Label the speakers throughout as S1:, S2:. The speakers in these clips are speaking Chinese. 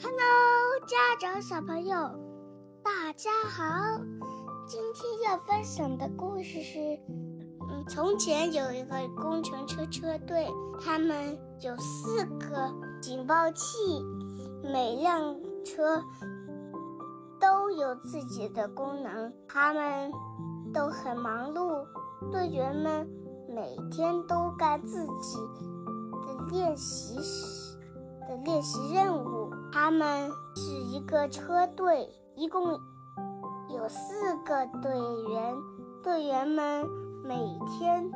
S1: Hello，家长小朋友，大家好。今天要分享的故事是：嗯，从前有一个工程车车队，他们有四个警报器，每辆车都有自己的功能，他们都很忙碌。队员们每天都干自己的练习的练习任务。他们是一个车队，一共有四个队员。队员们每天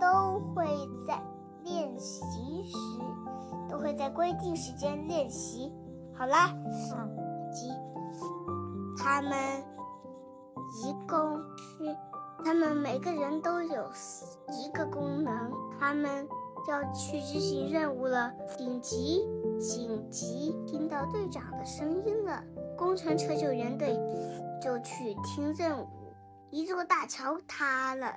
S1: 都会在练习时，都会在规定时间练习。好啦，几，他们一共是。他们每个人都有一个功能，他们要去执行任务了。紧急！紧急！队长的声音了，工程车救援队就去听任务。一座大桥塌了，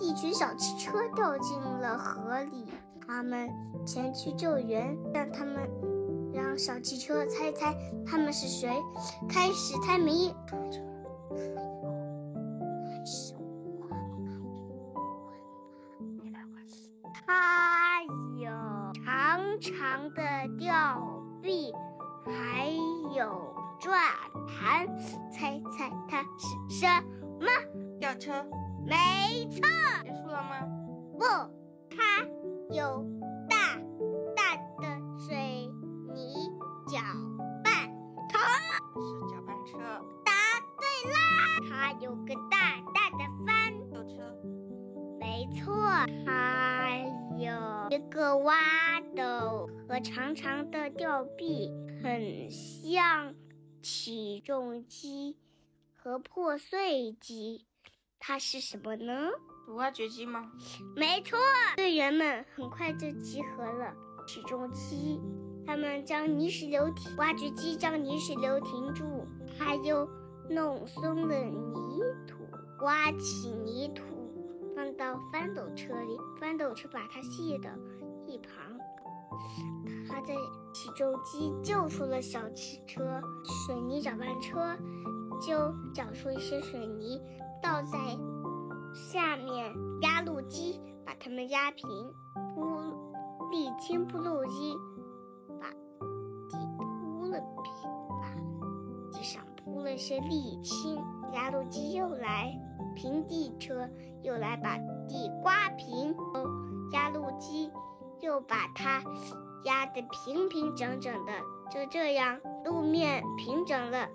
S1: 一群小汽车掉进了河里，他们前去救援，让他们让小汽车猜猜他们是谁，开始猜谜。它有长长的吊臂，还有转盘，猜猜它是什么？
S2: 吊车。
S1: 没错。
S2: 结束了吗？
S1: 不，它有大大的水泥搅拌桶。
S2: 是搅拌车。
S1: 答对啦！它有个大大的翻
S2: 斗车。
S1: 没错，它有一个挖斗和长长的吊臂，很像起重机和破碎机。它是什么呢？
S2: 挖掘机吗？
S1: 没错，队员们很快就集合了。起重机，他们将泥石流停；挖掘机将泥石流停住，还有弄松了泥土，挖起泥土。放到翻斗车里，翻斗车把它卸到一旁。他在起重机救出了小汽车，水泥搅拌车就搅出一些水泥，倒在下面。压路机把它们压平，铺沥青铺路机把地铺了平，把地上铺了些沥青。压路机又来。平地车又来把地刮平，压路机又把它压得平平整整的，就这样路面平整了。